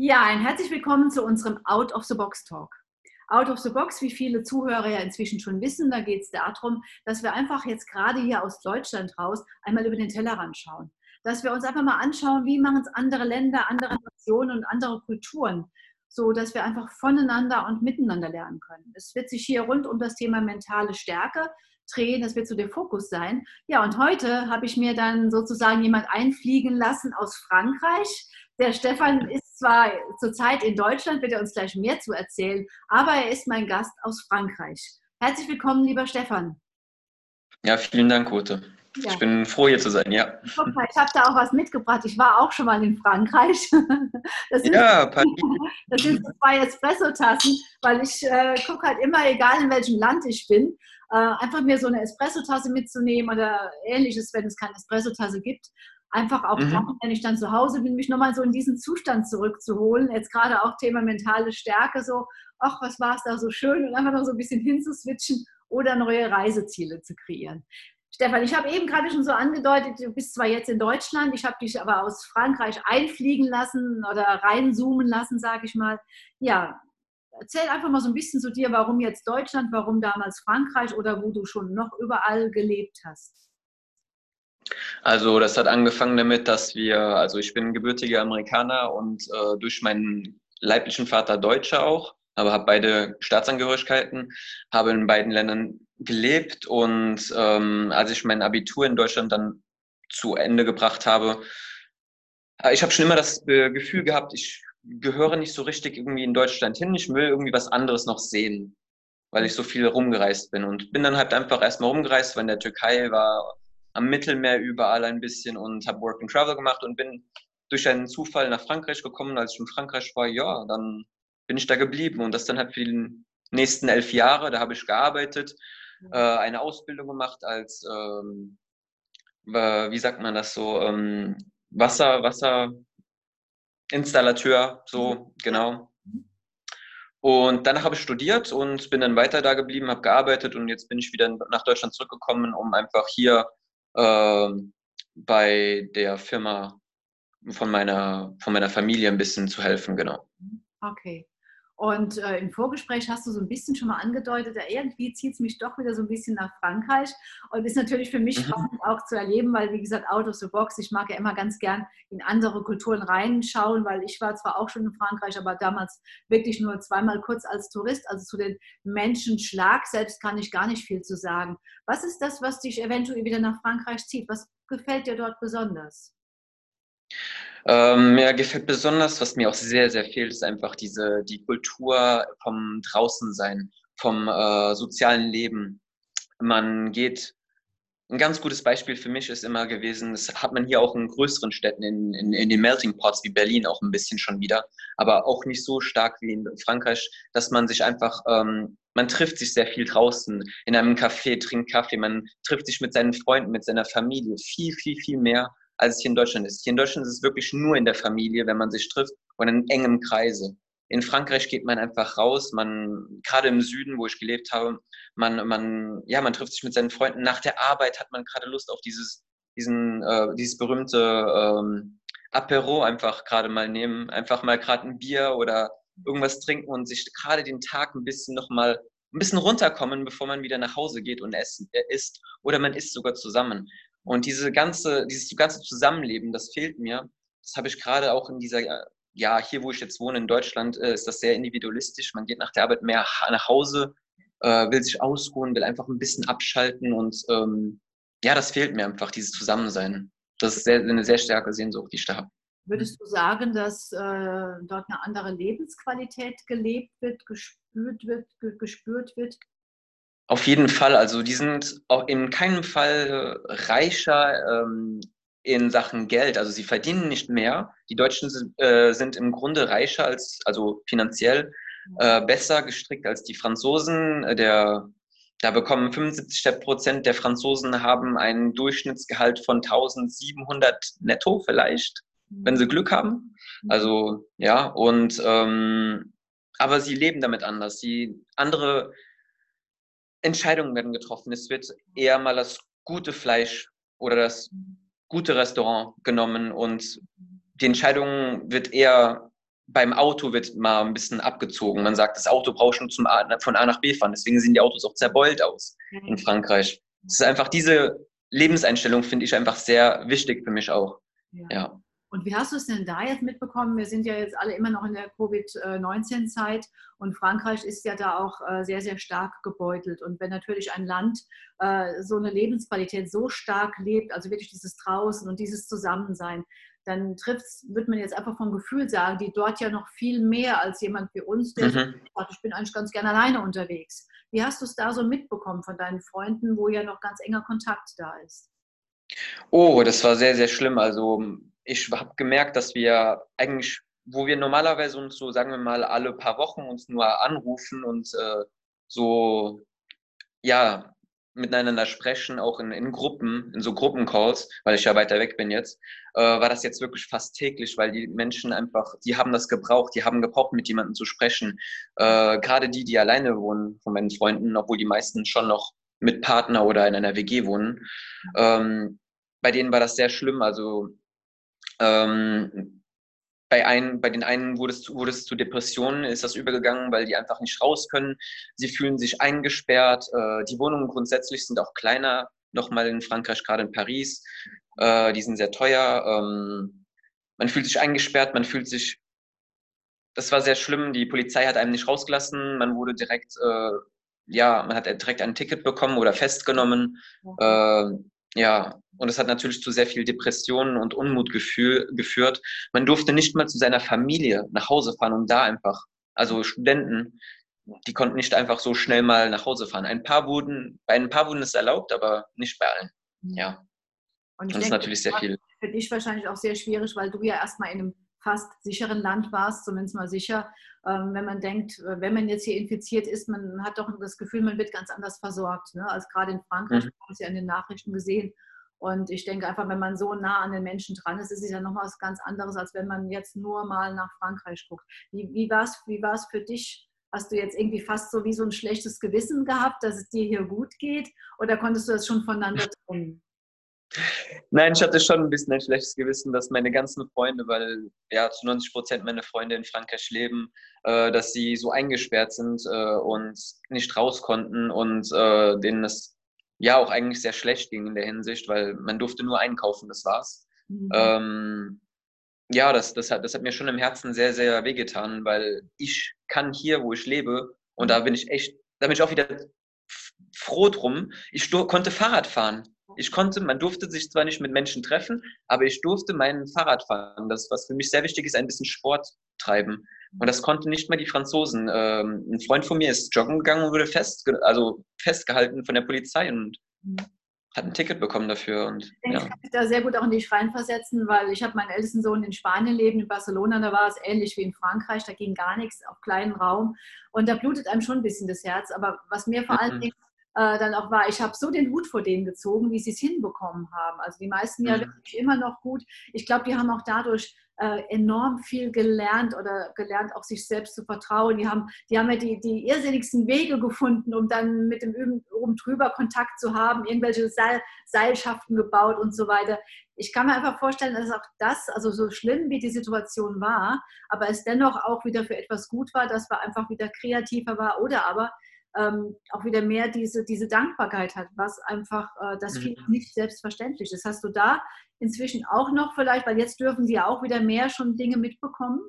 Ja, ein herzlich willkommen zu unserem Out of the Box Talk. Out of the Box, wie viele Zuhörer ja inzwischen schon wissen, da geht es darum, dass wir einfach jetzt gerade hier aus Deutschland raus einmal über den Tellerrand schauen. Dass wir uns einfach mal anschauen, wie machen es andere Länder, andere Nationen und andere Kulturen, so dass wir einfach voneinander und miteinander lernen können. Es wird sich hier rund um das Thema mentale Stärke drehen, das wird so der Fokus sein. Ja, und heute habe ich mir dann sozusagen jemand einfliegen lassen aus Frankreich. Der Stefan ist zwar zurzeit in Deutschland, wird er uns gleich mehr zu erzählen, aber er ist mein Gast aus Frankreich. Herzlich willkommen, lieber Stefan. Ja, vielen Dank, Ute. Ja. Ich bin froh, hier zu sein, ja. Ich habe da auch was mitgebracht. Ich war auch schon mal in Frankreich. Das sind, ja, das sind zwei Espresso-Tassen, weil ich äh, gucke halt immer, egal in welchem Land ich bin, äh, einfach mir so eine Espresso-Tasse mitzunehmen oder ähnliches, wenn es keine Espresso-Tasse gibt einfach auch mhm. dann, wenn ich dann zu Hause bin, mich nochmal so in diesen Zustand zurückzuholen. Jetzt gerade auch Thema mentale Stärke, so, ach, was war es da so schön und einfach noch so ein bisschen hinzuswitchen oder neue Reiseziele zu kreieren. Stefan, ich habe eben gerade schon so angedeutet, du bist zwar jetzt in Deutschland, ich habe dich aber aus Frankreich einfliegen lassen oder reinzoomen lassen, sage ich mal. Ja, erzähl einfach mal so ein bisschen zu dir, warum jetzt Deutschland, warum damals Frankreich oder wo du schon noch überall gelebt hast. Also das hat angefangen damit, dass wir, also ich bin gebürtiger Amerikaner und äh, durch meinen leiblichen Vater Deutscher auch, aber habe beide Staatsangehörigkeiten, habe in beiden Ländern gelebt und ähm, als ich mein Abitur in Deutschland dann zu Ende gebracht habe, äh, ich habe schon immer das äh, Gefühl gehabt, ich gehöre nicht so richtig irgendwie in Deutschland hin, ich will irgendwie was anderes noch sehen, weil ich so viel rumgereist bin und bin dann halt einfach erstmal rumgereist, weil in der Türkei war am Mittelmeer überall ein bisschen und habe Work and Travel gemacht und bin durch einen Zufall nach Frankreich gekommen. Als ich in Frankreich war, ja, dann bin ich da geblieben und das dann halt für die nächsten elf Jahre. Da habe ich gearbeitet, mhm. äh, eine Ausbildung gemacht als, ähm, wie sagt man das so, ähm, Wasser, Wasserinstallateur, so mhm. genau. Und danach habe ich studiert und bin dann weiter da geblieben, habe gearbeitet und jetzt bin ich wieder nach Deutschland zurückgekommen, um einfach hier äh, bei der Firma von meiner, von meiner Familie ein bisschen zu helfen, genau. Okay. Und äh, im Vorgespräch hast du so ein bisschen schon mal angedeutet, ja, irgendwie zieht es mich doch wieder so ein bisschen nach Frankreich. Und ist natürlich für mich mhm. auch zu erleben, weil, wie gesagt, out of the box, ich mag ja immer ganz gern in andere Kulturen reinschauen, weil ich war zwar auch schon in Frankreich, aber damals wirklich nur zweimal kurz als Tourist. Also zu den Menschenschlag selbst kann ich gar nicht viel zu sagen. Was ist das, was dich eventuell wieder nach Frankreich zieht? Was gefällt dir dort besonders? Ähm, mir gefällt besonders, was mir auch sehr, sehr fehlt, ist einfach diese, die Kultur vom Draußensein, vom äh, sozialen Leben. Man geht, ein ganz gutes Beispiel für mich ist immer gewesen, das hat man hier auch in größeren Städten, in, in, in den Melting Pots wie Berlin auch ein bisschen schon wieder, aber auch nicht so stark wie in Frankreich, dass man sich einfach, ähm, man trifft sich sehr viel draußen, in einem Café, trinkt Kaffee, man trifft sich mit seinen Freunden, mit seiner Familie, viel, viel, viel mehr als es hier in Deutschland ist. Hier in Deutschland ist es wirklich nur in der Familie, wenn man sich trifft und in engem Kreise. In Frankreich geht man einfach raus, man, gerade im Süden, wo ich gelebt habe, man, man, ja, man trifft sich mit seinen Freunden. Nach der Arbeit hat man gerade Lust auf dieses, diesen, äh, dieses berühmte ähm, Apero einfach gerade mal nehmen, einfach mal gerade ein Bier oder irgendwas trinken und sich gerade den Tag ein bisschen nochmal ein bisschen runterkommen, bevor man wieder nach Hause geht und essen, äh, isst. Oder man isst sogar zusammen. Und diese ganze, dieses ganze Zusammenleben, das fehlt mir. Das habe ich gerade auch in dieser, ja, hier wo ich jetzt wohne in Deutschland, äh, ist das sehr individualistisch. Man geht nach der Arbeit mehr nach Hause, äh, will sich ausruhen, will einfach ein bisschen abschalten und ähm, ja, das fehlt mir einfach, dieses Zusammensein. Das ist eine sehr starke Sehnsucht, die ich da habe. Würdest du sagen, dass äh, dort eine andere Lebensqualität gelebt wird, gespürt wird, gespürt wird? Auf jeden Fall. Also die sind auch in keinem Fall reicher ähm, in Sachen Geld. Also sie verdienen nicht mehr. Die Deutschen sind, äh, sind im Grunde reicher als, also finanziell äh, besser gestrickt als die Franzosen. Der, da bekommen 75 Prozent der Franzosen haben ein Durchschnittsgehalt von 1700 netto vielleicht, wenn sie Glück haben. Also ja, und ähm, aber sie leben damit anders. Die andere Entscheidungen werden getroffen. Es wird eher mal das gute Fleisch oder das gute Restaurant genommen und die Entscheidung wird eher beim Auto wird mal ein bisschen abgezogen. Man sagt, das Auto braucht schon zum A, von A nach B fahren. Deswegen sehen die Autos auch zerbeult aus in Frankreich. Es ist einfach diese Lebenseinstellung, finde ich einfach sehr wichtig für mich auch. Ja. ja. Und wie hast du es denn da jetzt mitbekommen? Wir sind ja jetzt alle immer noch in der Covid-19-Zeit und Frankreich ist ja da auch äh, sehr, sehr stark gebeutelt. Und wenn natürlich ein Land äh, so eine Lebensqualität so stark lebt, also wirklich dieses Draußen und dieses Zusammensein, dann trifft wird man jetzt einfach vom Gefühl sagen, die dort ja noch viel mehr als jemand wie uns, der mhm. sagt, ich bin eigentlich ganz gerne alleine unterwegs. Wie hast du es da so mitbekommen von deinen Freunden, wo ja noch ganz enger Kontakt da ist? Oh, das war sehr, sehr schlimm. Also ich habe gemerkt, dass wir eigentlich, wo wir normalerweise uns so, sagen wir mal, alle paar Wochen uns nur anrufen und äh, so, ja, miteinander sprechen, auch in, in Gruppen, in so Gruppencalls, weil ich ja weiter weg bin jetzt, äh, war das jetzt wirklich fast täglich, weil die Menschen einfach, die haben das gebraucht, die haben gebraucht, mit jemandem zu sprechen. Äh, Gerade die, die alleine wohnen von meinen Freunden, obwohl die meisten schon noch mit Partner oder in einer WG wohnen. Ähm, bei denen war das sehr schlimm. Also ähm, bei, ein, bei den einen wurde es, wurde es zu Depressionen, ist das übergegangen, weil die einfach nicht raus können. Sie fühlen sich eingesperrt. Äh, die Wohnungen grundsätzlich sind auch kleiner, nochmal in Frankreich, gerade in Paris. Äh, die sind sehr teuer. Ähm, man fühlt sich eingesperrt, man fühlt sich. Das war sehr schlimm. Die Polizei hat einem nicht rausgelassen. Man wurde direkt, äh, ja, man hat direkt ein Ticket bekommen oder festgenommen. Äh, ja, und es hat natürlich zu sehr viel Depressionen und Unmutgefühl geführt. Man durfte nicht mal zu seiner Familie nach Hause fahren und da einfach, also Studenten, die konnten nicht einfach so schnell mal nach Hause fahren. Ein paar wurden, bei ein paar wurden es erlaubt, aber nicht bei allen. Mhm. Ja. Und, das denke, ist natürlich sehr viel. Für dich wahrscheinlich auch sehr schwierig, weil du ja erstmal in einem fast sicheren Land warst, zumindest mal sicher. Ähm, wenn man denkt, äh, wenn man jetzt hier infiziert ist, man hat doch das Gefühl, man wird ganz anders versorgt. Ne? Als gerade in Frankreich, mhm. haben es ja in den Nachrichten gesehen. Und ich denke einfach, wenn man so nah an den Menschen dran ist, ist es ja noch was ganz anderes, als wenn man jetzt nur mal nach Frankreich guckt. Wie, wie war es wie für dich? Hast du jetzt irgendwie fast so wie so ein schlechtes Gewissen gehabt, dass es dir hier gut geht? Oder konntest du das schon voneinander trennen? Nein, ich hatte schon ein bisschen ein schlechtes Gewissen, dass meine ganzen Freunde, weil ja zu 90 Prozent meine Freunde in Frankreich leben, äh, dass sie so eingesperrt sind äh, und nicht raus konnten und äh, denen es ja auch eigentlich sehr schlecht ging in der Hinsicht, weil man durfte nur einkaufen, das war's. Mhm. Ähm, ja, das, das, hat, das hat mir schon im Herzen sehr, sehr wehgetan, weil ich kann hier, wo ich lebe, und da bin ich echt, da bin ich auch wieder froh drum, ich konnte Fahrrad fahren. Ich konnte, man durfte sich zwar nicht mit Menschen treffen, aber ich durfte mein Fahrrad fahren. Das, was für mich sehr wichtig ist, ein bisschen Sport treiben. Und das konnten nicht mal die Franzosen. Ähm, ein Freund von mir ist joggen gegangen und wurde fest, also festgehalten von der Polizei und mhm. hat ein Ticket bekommen dafür. Und, ich ja. kann mich da sehr gut auch in dich reinversetzen, weil ich habe meinen ältesten Sohn in Spanien leben, in Barcelona, da war es ähnlich wie in Frankreich, da ging gar nichts auf kleinen Raum. Und da blutet einem schon ein bisschen das Herz. Aber was mir vor mhm. allen Dingen äh, dann auch war, ich habe so den Hut vor denen gezogen, wie sie es hinbekommen haben. Also die meisten ja mhm. wirklich immer noch gut. Ich glaube, die haben auch dadurch äh, enorm viel gelernt oder gelernt, auch sich selbst zu vertrauen. Die haben, die haben ja die, die irrsinnigsten Wege gefunden, um dann mit dem oben drüber Kontakt zu haben, irgendwelche Seil, Seilschaften gebaut und so weiter. Ich kann mir einfach vorstellen, dass auch das, also so schlimm wie die Situation war, aber es dennoch auch wieder für etwas gut war, dass man einfach wieder kreativer war oder aber ähm, auch wieder mehr diese, diese Dankbarkeit hat, was einfach äh, das mhm. nicht selbstverständlich ist. Hast du da inzwischen auch noch vielleicht, weil jetzt dürfen sie ja auch wieder mehr schon Dinge mitbekommen?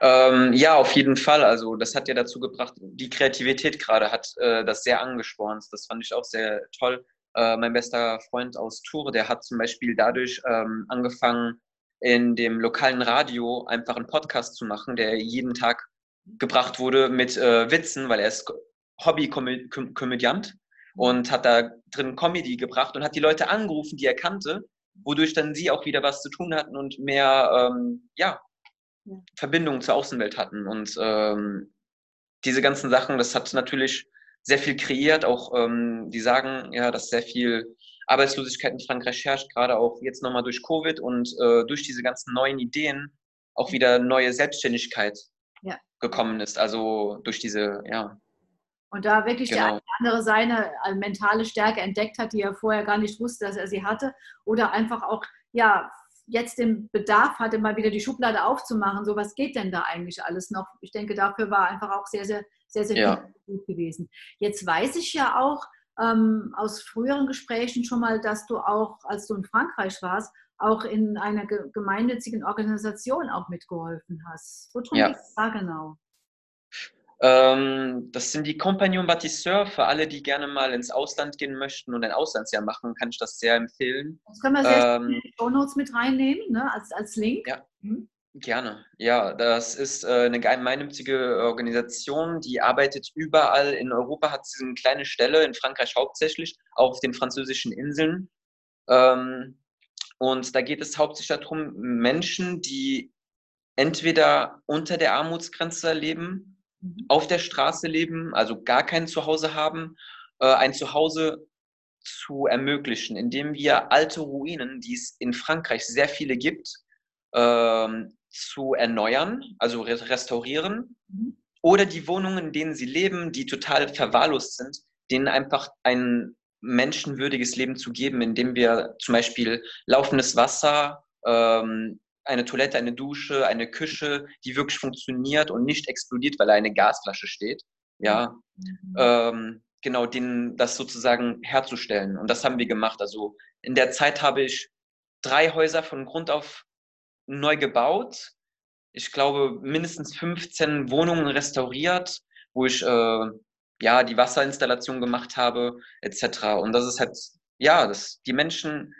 Ähm, ja, auf jeden Fall. Also das hat ja dazu gebracht, die Kreativität gerade hat äh, das sehr angespornt. Das fand ich auch sehr toll. Äh, mein bester Freund aus Tour, der hat zum Beispiel dadurch ähm, angefangen, in dem lokalen Radio einfach einen Podcast zu machen, der jeden Tag gebracht wurde mit äh, Witzen, weil er ist Hobby-Komödiant und hat da drin Comedy gebracht und hat die Leute angerufen, die er kannte, wodurch dann sie auch wieder was zu tun hatten und mehr ähm, ja, ja. Verbindung zur Außenwelt hatten. Und ähm, diese ganzen Sachen, das hat natürlich sehr viel kreiert. Auch ähm, die sagen ja, dass sehr viel Arbeitslosigkeit in Frankreich herrscht, gerade auch jetzt nochmal durch Covid und äh, durch diese ganzen neuen Ideen auch wieder neue Selbstständigkeit. Gekommen ist. Also durch diese, ja. Und da wirklich genau. der andere seine äh, mentale Stärke entdeckt hat, die er vorher gar nicht wusste, dass er sie hatte. Oder einfach auch, ja, jetzt den Bedarf hatte, mal wieder die Schublade aufzumachen, so was geht denn da eigentlich alles noch? Ich denke, dafür war einfach auch sehr, sehr, sehr, sehr ja. gut gewesen. Jetzt weiß ich ja auch ähm, aus früheren Gesprächen schon mal, dass du auch, als du in Frankreich warst, auch in einer gemeinnützigen Organisation auch mitgeholfen hast. Worum ja. geht es da genau? Ähm, das sind die Compagnon Bâtisseurs. Für alle, die gerne mal ins Ausland gehen möchten und ein Auslandsjahr machen, kann ich das sehr empfehlen. Das können wir sehr ähm, in die Show Notes mit reinnehmen, ne? als, als Link. Ja. Mhm. Gerne. Ja, das ist äh, eine gemeinnützige Organisation, die arbeitet überall in Europa, hat sie eine kleine Stelle, in Frankreich hauptsächlich, auch auf den französischen Inseln. Ähm, und da geht es hauptsächlich darum, Menschen, die entweder unter der Armutsgrenze leben Mhm. auf der Straße leben, also gar kein Zuhause haben, äh, ein Zuhause zu ermöglichen, indem wir alte Ruinen, die es in Frankreich sehr viele gibt, ähm, zu erneuern, also restaurieren, mhm. oder die Wohnungen, in denen sie leben, die total verwahrlost sind, denen einfach ein menschenwürdiges Leben zu geben, indem wir zum Beispiel laufendes Wasser, ähm, eine Toilette, eine Dusche, eine Küche, die wirklich funktioniert und nicht explodiert, weil eine Gasflasche steht. Ja, mhm. ähm, genau, den, das sozusagen herzustellen. Und das haben wir gemacht. Also in der Zeit habe ich drei Häuser von Grund auf neu gebaut. Ich glaube, mindestens 15 Wohnungen restauriert, wo ich äh, ja die Wasserinstallation gemacht habe, etc. Und das ist halt, ja, das, die Menschen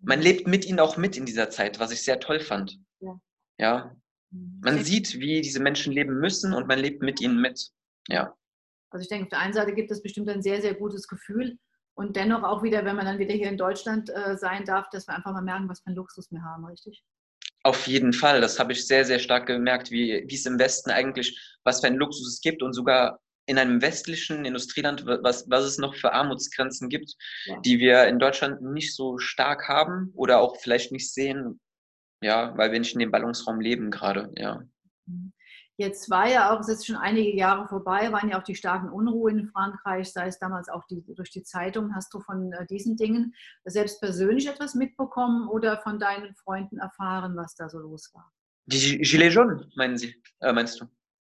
man lebt mit ihnen auch mit in dieser Zeit, was ich sehr toll fand. Ja. ja. Mhm. Man sieht, wie diese Menschen leben müssen und man lebt mit ihnen mit. Ja. Also ich denke, auf der einen Seite gibt es bestimmt ein sehr, sehr gutes Gefühl. Und dennoch auch wieder, wenn man dann wieder hier in Deutschland äh, sein darf, dass wir einfach mal merken, was für einen Luxus wir haben, richtig? Auf jeden Fall. Das habe ich sehr, sehr stark gemerkt, wie, wie es im Westen eigentlich, was für einen Luxus es gibt und sogar in einem westlichen Industrieland, was, was es noch für Armutsgrenzen gibt, ja. die wir in Deutschland nicht so stark haben oder auch vielleicht nicht sehen, ja, weil wir nicht in dem Ballungsraum leben gerade, ja. Jetzt war ja auch, es ist schon einige Jahre vorbei, waren ja auch die starken Unruhen in Frankreich, sei es damals auch die, durch die Zeitung. Hast du von äh, diesen Dingen selbst persönlich etwas mitbekommen oder von deinen Freunden erfahren, was da so los war? Die Gilets jaunes, meinen Sie, äh, meinst du?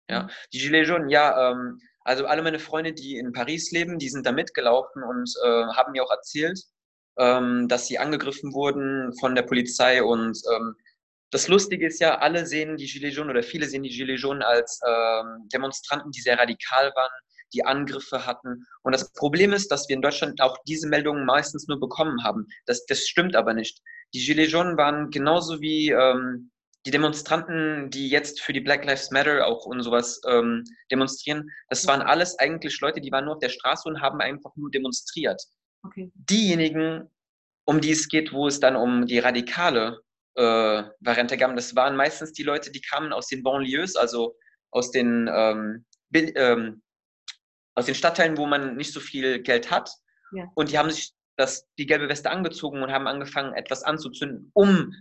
Ja, mhm. die Gilets jaunes, ja, ähm, also alle meine Freunde, die in Paris leben, die sind da mitgelaufen und äh, haben mir auch erzählt, ähm, dass sie angegriffen wurden von der Polizei. Und ähm, das Lustige ist ja, alle sehen die Gilets jaunes oder viele sehen die Gilets jaunes als ähm, Demonstranten, die sehr radikal waren, die Angriffe hatten. Und das Problem ist, dass wir in Deutschland auch diese Meldungen meistens nur bekommen haben. Das, das stimmt aber nicht. Die Gilets jaunes waren genauso wie ähm, die Demonstranten, die jetzt für die Black Lives Matter auch und sowas ähm, demonstrieren, das waren alles eigentlich Leute, die waren nur auf der Straße und haben einfach nur demonstriert. Okay. Diejenigen, um die es geht, wo es dann um die radikale äh, Variante gab, das waren meistens die Leute, die kamen aus den Banlieues, also aus den, ähm, ähm, aus den Stadtteilen, wo man nicht so viel Geld hat. Ja. Und die haben sich das, die gelbe Weste angezogen und haben angefangen, etwas anzuzünden, um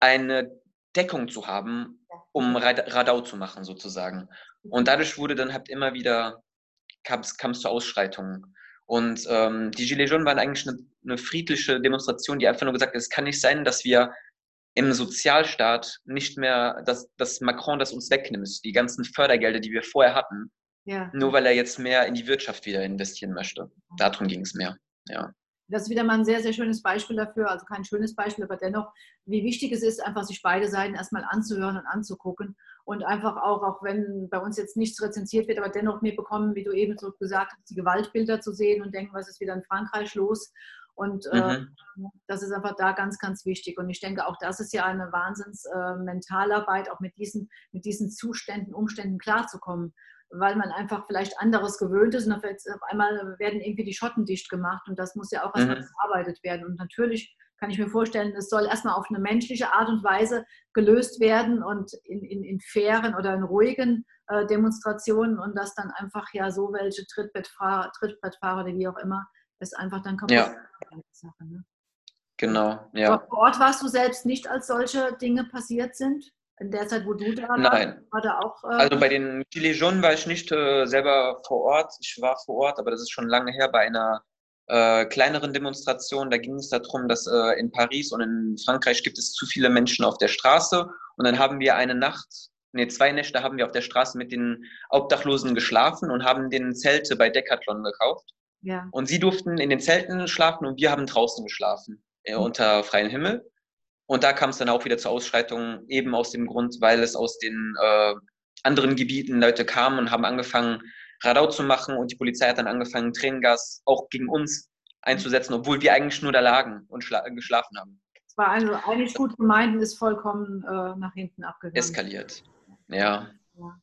eine Deckung zu haben, um Radau zu machen sozusagen. Und mhm. dadurch wurde dann halt immer wieder, kam es zu Ausschreitungen. Und ähm, die Gilets jaunes waren eigentlich eine, eine, friedliche Demonstration, die einfach nur gesagt hat, es kann nicht sein, dass wir im Sozialstaat nicht mehr, dass, dass Macron das uns wegnimmt, die ganzen Fördergelder, die wir vorher hatten, ja. nur weil er jetzt mehr in die Wirtschaft wieder investieren möchte. Darum ging es mehr, ja das ist wieder mal ein sehr, sehr schönes Beispiel dafür, also kein schönes Beispiel, aber dennoch, wie wichtig es ist, einfach sich beide Seiten erstmal anzuhören und anzugucken und einfach auch, auch wenn bei uns jetzt nichts rezensiert wird, aber dennoch mitbekommen, wie du eben so gesagt hast, die Gewaltbilder zu sehen und denken, was ist wieder in Frankreich los. Und äh, mhm. äh, das ist einfach da ganz, ganz wichtig. Und ich denke, auch das ist ja eine Wahnsinns äh, auch mit diesen, mit diesen Zuständen, Umständen klarzukommen weil man einfach vielleicht anderes gewöhnt ist und auf einmal werden irgendwie die Schotten dicht gemacht und das muss ja auch erstmal mhm. bearbeitet werden. Und natürlich kann ich mir vorstellen, es soll erstmal auf eine menschliche Art und Weise gelöst werden und in, in, in fairen oder in ruhigen äh, Demonstrationen und dass dann einfach ja so welche Trittbrettfahrer, Trittbrettfahrer oder wie auch immer es einfach dann kaputt ja. Sache, ne? Genau, ja. Vor Ort warst du selbst nicht, als solche Dinge passiert sind? In der Zeit, wo du da warst? Nein. War da auch, äh also bei den Gilets jaunes war ich nicht äh, selber vor Ort. Ich war vor Ort, aber das ist schon lange her bei einer äh, kleineren Demonstrationen. Da ging es darum, dass äh, in Paris und in Frankreich gibt es zu viele Menschen auf der Straße. Und dann haben wir eine Nacht, nee, zwei Nächte haben wir auf der Straße mit den Obdachlosen geschlafen und haben den Zelte bei Decathlon gekauft. Ja. Und sie durften in den Zelten schlafen und wir haben draußen geschlafen, äh, unter freiem Himmel. Und da kam es dann auch wieder zur Ausschreitung, eben aus dem Grund, weil es aus den äh, anderen Gebieten Leute kamen und haben angefangen, Radau zu machen und die Polizei hat dann angefangen, Tränengas auch gegen uns einzusetzen, obwohl wir eigentlich nur da lagen und geschlafen haben. Es war also eigentlich gut gemeint und ist vollkommen äh, nach hinten abgegangen. Eskaliert, ja. ja.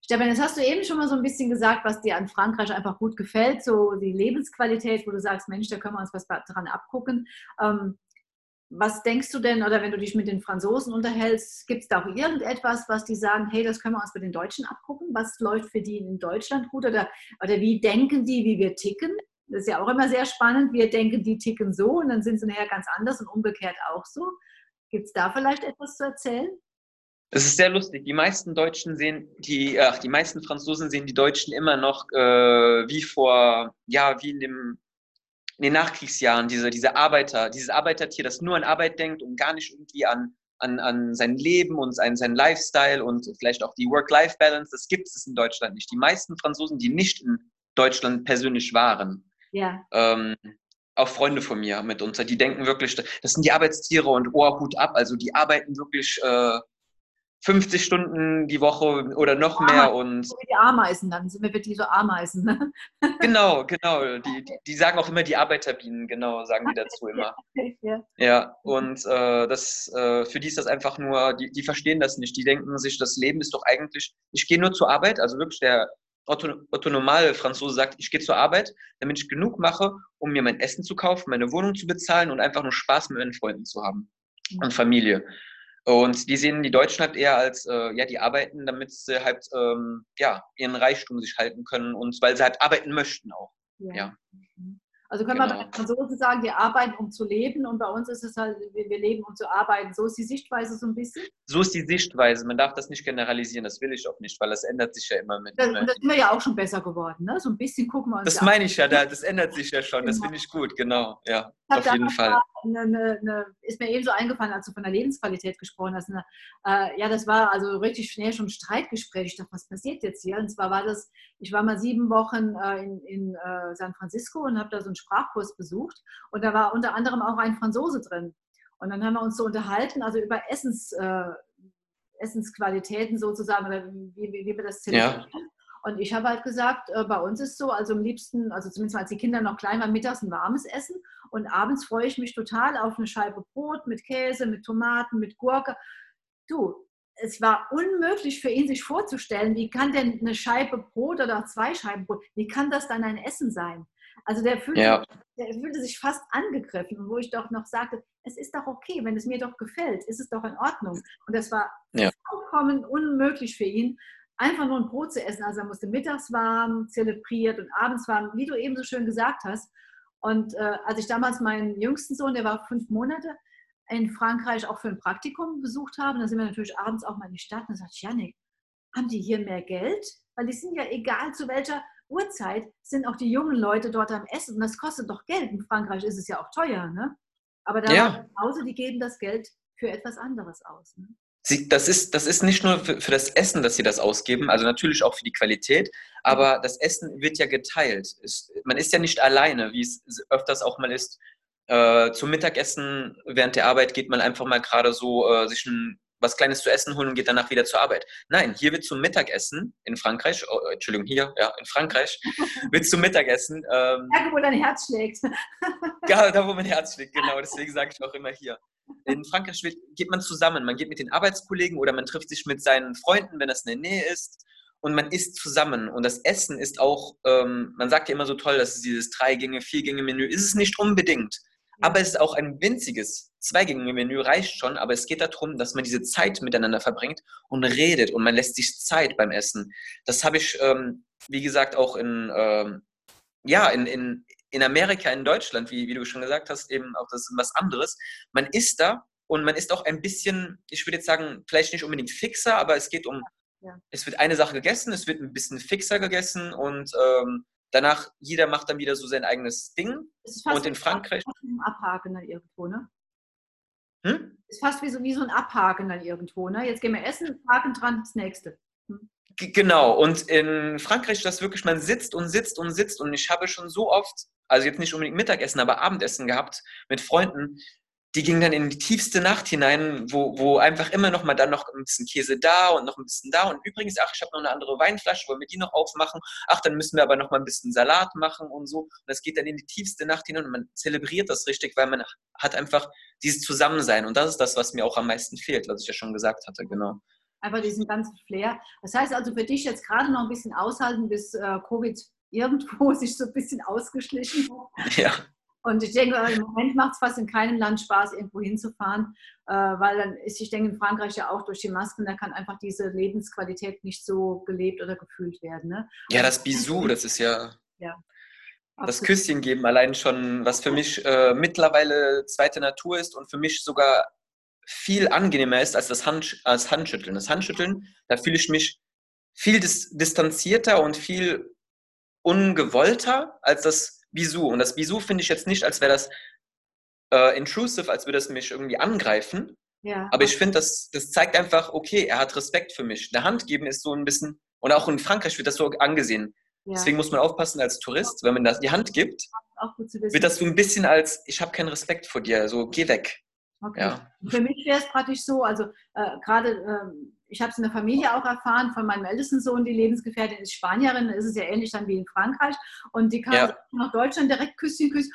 Stefan, jetzt hast du eben schon mal so ein bisschen gesagt, was dir an Frankreich einfach gut gefällt, so die Lebensqualität, wo du sagst, Mensch, da können wir uns was dran abgucken. Ähm, was denkst du denn, oder wenn du dich mit den Franzosen unterhältst, gibt es da auch irgendetwas, was die sagen, hey, das können wir uns mit den Deutschen abgucken? Was läuft für die in Deutschland gut? Oder, oder wie denken die, wie wir ticken? Das ist ja auch immer sehr spannend. Wir denken, die ticken so und dann sind sie nachher ganz anders und umgekehrt auch so. Gibt es da vielleicht etwas zu erzählen? Das ist sehr lustig. Die meisten Deutschen sehen, die, ach, die meisten Franzosen sehen die Deutschen immer noch äh, wie vor, ja, wie in dem in den Nachkriegsjahren, diese, diese Arbeiter, dieses Arbeitertier, das nur an Arbeit denkt und gar nicht irgendwie an, an, an sein Leben und sein, sein Lifestyle und vielleicht auch die Work-Life-Balance, das gibt es in Deutschland nicht. Die meisten Franzosen, die nicht in Deutschland persönlich waren, ja. ähm, auch Freunde von mir mitunter, die denken wirklich, das sind die Arbeitstiere und oh, Hut ab, also die arbeiten wirklich äh, 50 Stunden die Woche oder noch mehr und so wie die Ameisen dann sind wir wirklich so Ameisen ne? genau genau die, die, die, sagen auch immer die Arbeiterbienen genau sagen die dazu immer ja, ja. und äh, das äh, für die ist das einfach nur die, die verstehen das nicht die denken sich das Leben ist doch eigentlich ich gehe nur zur Arbeit also wirklich der normale Franzose sagt ich gehe zur Arbeit damit ich genug mache um mir mein Essen zu kaufen meine Wohnung zu bezahlen und einfach nur Spaß mit meinen Freunden zu haben mhm. und Familie und die sehen die Deutschen halt eher als, äh, ja, die arbeiten, damit sie halt, ähm, ja, ihren Reichtum sich halten können und weil sie halt arbeiten möchten auch. Ja. ja. Mhm. Also können genau. wir bei Franzosen sagen, wir arbeiten, um zu leben und bei uns ist es halt, wir leben, um zu arbeiten. So ist die Sichtweise so ein bisschen? So ist die Sichtweise. Man darf das nicht generalisieren, das will ich auch nicht, weil das ändert sich ja immer mit. Das, und das sind wir ja auch schon besser geworden, ne? So ein bisschen gucken wir uns Das meine ich ja, das ändert sich ja schon, das genau. finde ich gut, genau, ja, auf jeden Fall. Eine, eine, eine, ist mir eben so eingefallen, als du von der Lebensqualität gesprochen hast. Ne? Äh, ja, das war also richtig schnell schon ein Streitgespräch. Ich dachte, was passiert jetzt hier? Und zwar war das, ich war mal sieben Wochen äh, in, in äh, San Francisco und habe da so ein Sprachkurs besucht und da war unter anderem auch ein Franzose drin. Und dann haben wir uns so unterhalten, also über Essens, äh, Essensqualitäten sozusagen, oder wie, wie, wie wir das zelebrieren. Ja. Und ich habe halt gesagt, äh, bei uns ist so, also am liebsten, also zumindest als die Kinder noch klein waren, mittags ein warmes Essen. Und abends freue ich mich total auf eine Scheibe Brot mit Käse, mit Tomaten, mit Gurke. Du, es war unmöglich für ihn, sich vorzustellen, wie kann denn eine Scheibe Brot oder zwei Scheiben Brot, wie kann das dann ein Essen sein? Also der fühlte, ja. der fühlte sich fast angegriffen, wo ich doch noch sagte, es ist doch okay, wenn es mir doch gefällt, ist es doch in Ordnung. Und das war ja. vollkommen unmöglich für ihn, einfach nur ein Brot zu essen. Also er musste mittags warm, zelebriert und abends warm, wie du eben so schön gesagt hast. Und äh, als ich damals meinen jüngsten Sohn, der war fünf Monate, in Frankreich auch für ein Praktikum besucht habe, da sind wir natürlich abends auch mal in die Stadt und da sagte ich, Janik, haben die hier mehr Geld? Weil die sind ja egal zu welcher Uhrzeit sind auch die jungen Leute dort am Essen und das kostet doch Geld. In Frankreich ist es ja auch teuer, ne? Aber da ja. zu Hause, die geben das Geld für etwas anderes aus. Ne? Sie, das, ist, das ist nicht nur für, für, das Essen, dass sie das ausgeben, also natürlich auch für die Qualität, aber das Essen wird ja geteilt. Es, man ist ja nicht alleine, wie es öfters auch mal ist. Äh, zum Mittagessen während der Arbeit geht man einfach mal gerade so äh, sich ein was Kleines zu essen holen und geht danach wieder zur Arbeit. Nein, hier wird zum Mittagessen in Frankreich, oh, Entschuldigung, hier, ja, in Frankreich, wird zum Mittagessen. Ähm, da, wo dein Herz schlägt. ja, da, wo mein Herz schlägt, genau, deswegen sage ich auch immer hier. In Frankreich wird, geht man zusammen, man geht mit den Arbeitskollegen oder man trifft sich mit seinen Freunden, wenn das in der Nähe ist und man isst zusammen. Und das Essen ist auch, ähm, man sagt ja immer so toll, dass es dieses Drei-Gänge-, Vier-Gänge-Menü ist es nicht unbedingt. Aber es ist auch ein winziges Zweigänge-Menü, reicht schon, aber es geht darum, dass man diese Zeit miteinander verbringt und redet und man lässt sich Zeit beim Essen. Das habe ich, ähm, wie gesagt, auch in, ähm, ja, in, in, in Amerika, in Deutschland, wie, wie du schon gesagt hast, eben auch das ist was anderes. Man isst da und man ist auch ein bisschen, ich würde jetzt sagen, vielleicht nicht unbedingt fixer, aber es geht um, ja. es wird eine Sache gegessen, es wird ein bisschen fixer gegessen und ähm, danach, jeder macht dann wieder so sein eigenes Ding. Und in Frankreich. Abhaken dann irgendwo, ne? Hm? Ist fast wie so, wie so ein Abhaken dann irgendwo, ne? Jetzt gehen wir essen, Haken dran, das nächste. Hm. Genau, und in Frankreich ist das wirklich, man sitzt und sitzt und sitzt und ich habe schon so oft, also jetzt nicht unbedingt Mittagessen, aber Abendessen gehabt mit Freunden, die gingen dann in die tiefste Nacht hinein, wo, wo einfach immer noch mal dann noch ein bisschen Käse da und noch ein bisschen da. Und übrigens, ach, ich habe noch eine andere Weinflasche, wollen wir die noch aufmachen? Ach, dann müssen wir aber noch mal ein bisschen Salat machen und so. Und das geht dann in die tiefste Nacht hinein und man zelebriert das richtig, weil man hat einfach dieses Zusammensein. Und das ist das, was mir auch am meisten fehlt, was ich ja schon gesagt hatte, genau. Einfach diesen ganzen Flair. Das heißt also für dich jetzt gerade noch ein bisschen aushalten, bis äh, Covid irgendwo sich so ein bisschen ausgeschlichen hat. Ja. Und ich denke, im Moment macht es fast in keinem Land Spaß, irgendwo hinzufahren, äh, weil dann ist, ich denke, in Frankreich ja auch durch die Masken, da kann einfach diese Lebensqualität nicht so gelebt oder gefühlt werden. Ne? Ja, das Bisou, das ist ja, ja das Küsschen geben allein schon, was für mich äh, mittlerweile zweite Natur ist und für mich sogar viel angenehmer ist als das Hand, als Handschütteln. Das Handschütteln, da fühle ich mich viel dis distanzierter und viel ungewollter als das Bisou. Und das Bisou finde ich jetzt nicht, als wäre das äh, intrusive, als würde es mich irgendwie angreifen. Ja. Aber ich finde, das, das zeigt einfach, okay, er hat Respekt für mich. Der Hand geben ist so ein bisschen, und auch in Frankreich wird das so angesehen. Ja. Deswegen muss man aufpassen als Tourist, wenn man das die Hand gibt, wird das so ein bisschen als, ich habe keinen Respekt vor dir, so geh weg. Okay. Ja. Für mich wäre es praktisch so, also äh, gerade, äh, ich habe es in der Familie auch erfahren, von meinem ältesten Sohn, die Lebensgefährtin ist Spanierin, ist es ja ähnlich dann wie in Frankreich. Und die kam ja. nach Deutschland direkt Küsschen, Küsschen.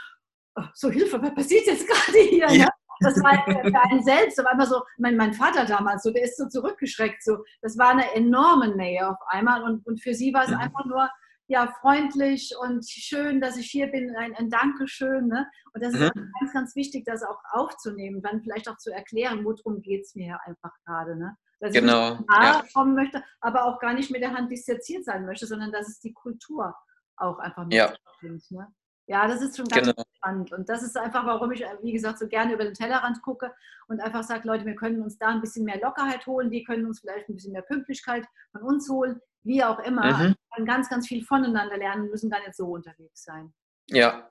Oh, so Hilfe, was passiert jetzt gerade hier? Ja. Ne? Das war für einen selbst, auf einmal so, mein, mein Vater damals, so, der ist so zurückgeschreckt. So. Das war eine enorme Nähe auf einmal. Und, und für sie war es mhm. einfach nur, ja, freundlich und schön, dass ich hier bin, ein, ein Dankeschön. Ne? Und das mhm. ist ganz, ganz wichtig, das auch aufzunehmen, dann vielleicht auch zu erklären, worum geht es mir einfach gerade. Ne? Dass genau. ich nahe ja. kommen möchte, aber auch gar nicht mit der Hand disserziert sein möchte, sondern dass es die Kultur auch einfach mit ja. Ne? Ja, das ist schon ganz genau. spannend. Und das ist einfach, warum ich, wie gesagt, so gerne über den Tellerrand gucke und einfach sage, Leute, wir können uns da ein bisschen mehr Lockerheit holen, die können uns vielleicht ein bisschen mehr Pünktlichkeit von uns holen wie auch immer, mhm. können ganz, ganz viel voneinander lernen, müssen gar nicht so unterwegs sein. Ja.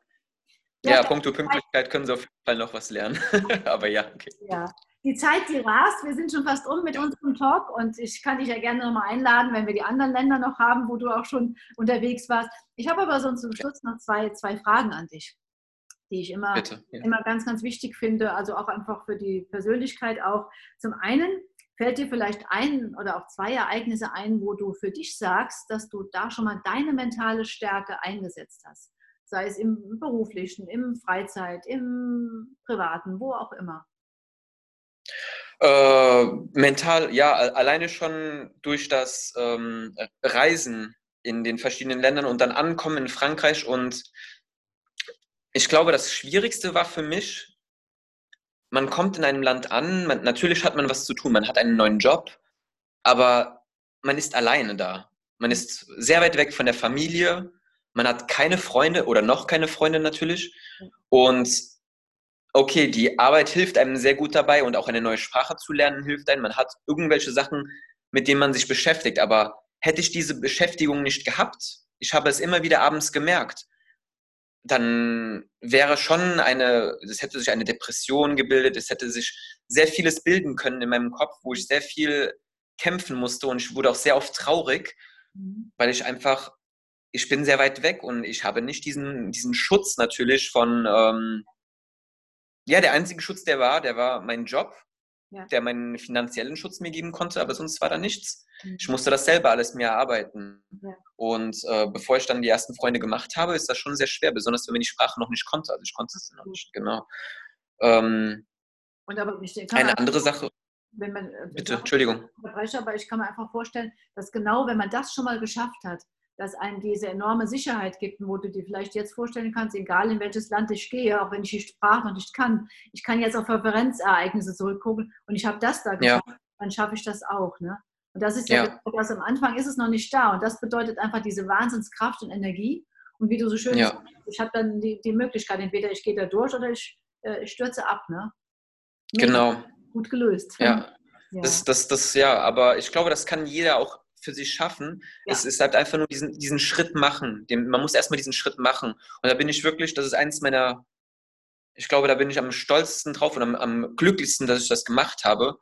Ja, ja punkto Pünktlichkeit können Sie auf jeden Fall noch was lernen. Aber ja, okay. Ja. Die Zeit, die rast, wir sind schon fast um mit unserem Talk und ich kann dich ja gerne nochmal einladen, wenn wir die anderen Länder noch haben, wo du auch schon unterwegs warst. Ich habe aber so zum Schluss noch zwei, zwei Fragen an dich, die ich immer, ja. immer ganz, ganz wichtig finde, also auch einfach für die Persönlichkeit auch. Zum einen, Fällt dir vielleicht ein oder auch zwei Ereignisse ein, wo du für dich sagst, dass du da schon mal deine mentale Stärke eingesetzt hast? Sei es im beruflichen, im Freizeit, im privaten, wo auch immer. Äh, mental, ja, alleine schon durch das ähm, Reisen in den verschiedenen Ländern und dann ankommen in Frankreich. Und ich glaube, das Schwierigste war für mich, man kommt in einem Land an, man, natürlich hat man was zu tun, man hat einen neuen Job, aber man ist alleine da. Man ist sehr weit weg von der Familie, man hat keine Freunde oder noch keine Freunde natürlich. Und okay, die Arbeit hilft einem sehr gut dabei und auch eine neue Sprache zu lernen hilft einem. Man hat irgendwelche Sachen, mit denen man sich beschäftigt. Aber hätte ich diese Beschäftigung nicht gehabt, ich habe es immer wieder abends gemerkt, dann wäre schon eine, es hätte sich eine Depression gebildet, es hätte sich sehr vieles bilden können in meinem Kopf, wo ich sehr viel kämpfen musste und ich wurde auch sehr oft traurig, mhm. weil ich einfach, ich bin sehr weit weg und ich habe nicht diesen, diesen Schutz natürlich von, ähm, ja, der einzige Schutz, der war, der war mein Job ja. der meinen finanziellen Schutz mir geben konnte, aber sonst war da nichts. Mhm. Ich musste das selber alles mir erarbeiten. Ja. Und äh, bevor ich dann die ersten Freunde gemacht habe, ist das schon sehr schwer, besonders wenn man die Sprache noch nicht konnte. Also ich konnte es noch nicht, genau. Ähm, und aber ich, eine andere Sache. Wenn man, äh, Bitte, Entschuldigung. Aber ich kann mir einfach vorstellen, dass genau, wenn man das schon mal geschafft hat, dass einem diese enorme Sicherheit gibt, wo du dir vielleicht jetzt vorstellen kannst, egal in welches Land ich gehe, auch wenn ich die Sprache noch nicht kann, ich kann jetzt auf Referenzereignisse zurückgucken und ich habe das da geschafft, ja. dann schaffe ich das auch. Ne? Und das ist ja, ja. das am Anfang ist es noch nicht da und das bedeutet einfach diese Wahnsinnskraft und Energie und wie du so schön ja. sagst, ich habe dann die, die Möglichkeit, entweder ich gehe da durch oder ich, äh, ich stürze ab. Ne? Genau. Gut gelöst. Ja. ja. Das, das, das, ja, aber ich glaube, das kann jeder auch für sich schaffen. Ja. Es ist halt einfach nur diesen, diesen Schritt machen. Den, man muss erstmal diesen Schritt machen. Und da bin ich wirklich, das ist eines meiner, ich glaube, da bin ich am stolzesten drauf und am, am glücklichsten, dass ich das gemacht habe.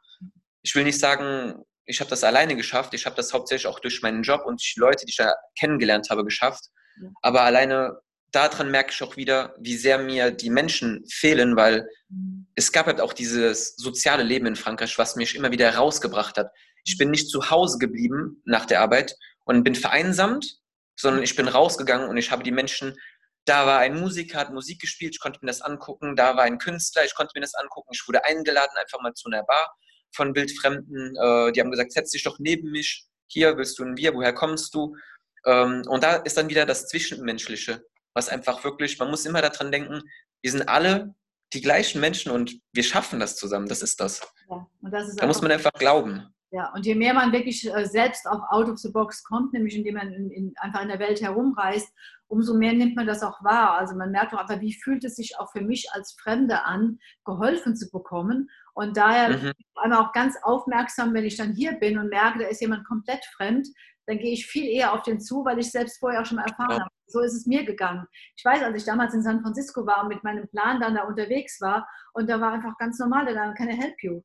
Ich will nicht sagen, ich habe das alleine geschafft. Ich habe das hauptsächlich auch durch meinen Job und die Leute, die ich da kennengelernt habe, geschafft. Ja. Aber alleine daran merke ich auch wieder, wie sehr mir die Menschen fehlen, weil mhm. es gab halt auch dieses soziale Leben in Frankreich, was mich immer wieder rausgebracht hat. Ich bin nicht zu Hause geblieben nach der Arbeit und bin vereinsamt, sondern ich bin rausgegangen und ich habe die Menschen, da war ein Musiker, hat Musik gespielt, ich konnte mir das angucken, da war ein Künstler, ich konnte mir das angucken, ich wurde eingeladen einfach mal zu einer Bar von Wildfremden, äh, die haben gesagt, setz dich doch neben mich, hier willst du ein Bier, woher kommst du? Ähm, und da ist dann wieder das Zwischenmenschliche was einfach wirklich, man muss immer daran denken, wir sind alle die gleichen Menschen und wir schaffen das zusammen. Das ist das. Ja, das ist da muss man einfach glauben. Ja, und je mehr man wirklich äh, selbst auch out of the box kommt, nämlich indem man in, in, einfach in der Welt herumreist, umso mehr nimmt man das auch wahr. Also man merkt auch einfach, wie fühlt es sich auch für mich als Fremde an, geholfen zu bekommen. Und daher mhm. einmal auch ganz aufmerksam, wenn ich dann hier bin und merke, da ist jemand komplett fremd, dann gehe ich viel eher auf den zu, weil ich selbst vorher auch schon mal erfahren ja. habe. So ist es mir gegangen. Ich weiß, als ich damals in San Francisco war und mit meinem Plan dann da unterwegs war und da war einfach ganz normal, da kann er help you.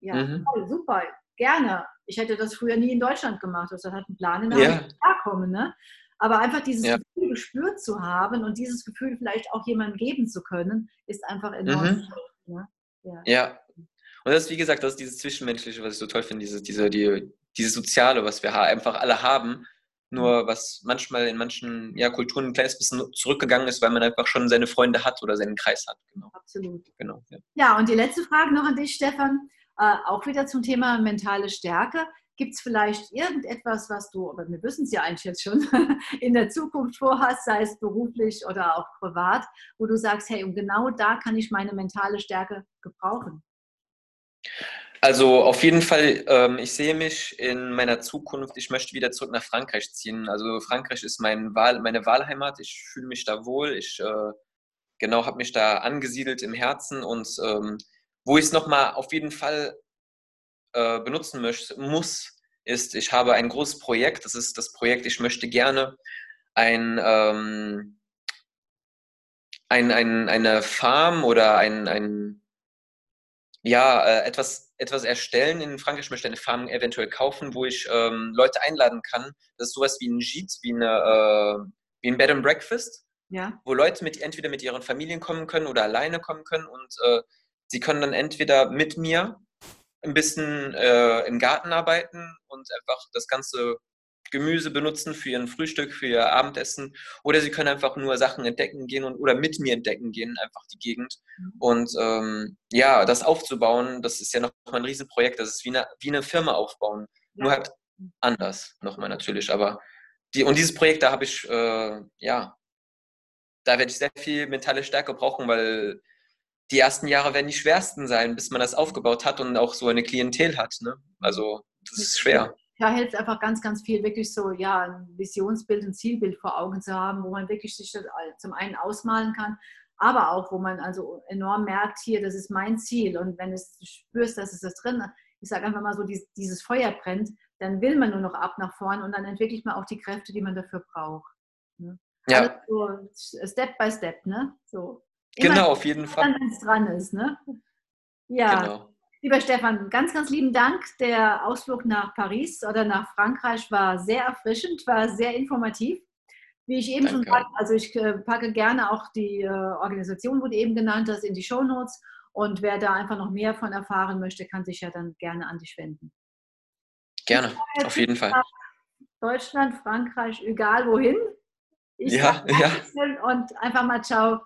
Ja, mhm. toll, super, gerne. Ich hätte das früher nie in Deutschland gemacht. Also, das hat einen Plan in der ja. kommen, ne? Aber einfach dieses ja. Gefühl gespürt zu haben und dieses Gefühl vielleicht auch jemandem geben zu können, ist einfach enorm. Mhm. Ne? Ja. ja. Und das ist, wie gesagt, das ist dieses Zwischenmenschliche, was ich so toll finde, diese, diese, die, dieses Soziale, was wir einfach alle haben, nur was manchmal in manchen ja, Kulturen ein kleines bisschen zurückgegangen ist, weil man einfach schon seine Freunde hat oder seinen Kreis hat. Genau. Absolut. Genau, ja. ja, und die letzte Frage noch an dich, Stefan, äh, auch wieder zum Thema mentale Stärke. Gibt es vielleicht irgendetwas, was du, aber wir wissen es ja eigentlich jetzt schon, in der Zukunft vorhast, sei es beruflich oder auch privat, wo du sagst, hey, und genau da kann ich meine mentale Stärke gebrauchen? Also auf jeden Fall, ähm, ich sehe mich in meiner Zukunft, ich möchte wieder zurück nach Frankreich ziehen. Also Frankreich ist mein Wahl, meine Wahlheimat, ich fühle mich da wohl, ich äh, genau habe mich da angesiedelt im Herzen und ähm, wo ich es nochmal auf jeden Fall äh, benutzen möchte, muss, ist, ich habe ein großes Projekt, das ist das Projekt, ich möchte gerne ein, ähm, ein, ein, eine Farm oder ein, ein ja, äh, etwas, etwas erstellen in Frankreich. Ich möchte eine Farm eventuell kaufen, wo ich ähm, Leute einladen kann. Das ist sowas wie ein Gîte, wie, eine, äh, wie ein Bed and Breakfast, ja. wo Leute mit, entweder mit ihren Familien kommen können oder alleine kommen können und äh, sie können dann entweder mit mir ein bisschen äh, im Garten arbeiten und einfach das Ganze Gemüse benutzen für ihren Frühstück, für ihr Abendessen. Oder sie können einfach nur Sachen entdecken gehen und, oder mit mir entdecken gehen, einfach die Gegend. Mhm. Und ähm, ja, das aufzubauen, das ist ja noch mal ein Riesenprojekt. Das ist wie eine, wie eine Firma aufbauen. Ja. Nur halt anders nochmal natürlich. Aber die, und dieses Projekt, da habe ich, äh, ja, da werde ich sehr viel mentale Stärke brauchen, weil die ersten Jahre werden die schwersten sein, bis man das aufgebaut hat und auch so eine Klientel hat. Ne? Also das ist schwer da hilft einfach ganz, ganz viel, wirklich so ja, ein Visionsbild, ein Zielbild vor Augen zu haben, wo man wirklich sich das zum einen ausmalen kann, aber auch, wo man also enorm merkt, hier, das ist mein Ziel. Und wenn du spürst, dass es das drin ich sage einfach mal so, dieses Feuer brennt, dann will man nur noch ab nach vorn und dann entwickelt man auch die Kräfte, die man dafür braucht. Ne? Ja. Also so Step by Step, ne? So. Genau, auf jeden Fall. Wenn es dran ist, ne? Ja. Genau. Lieber Stefan, ganz, ganz lieben Dank. Der Ausflug nach Paris oder nach Frankreich war sehr erfrischend, war sehr informativ. Wie ich eben Danke. schon sagte, also ich äh, packe gerne auch die äh, Organisation, wurde eben genannt hast, in die Show Notes. Und wer da einfach noch mehr von erfahren möchte, kann sich ja dann gerne an dich wenden. Gerne, auf jeden Fall. Deutschland, Frankreich, egal wohin. Ich ja, ja. Und einfach mal ciao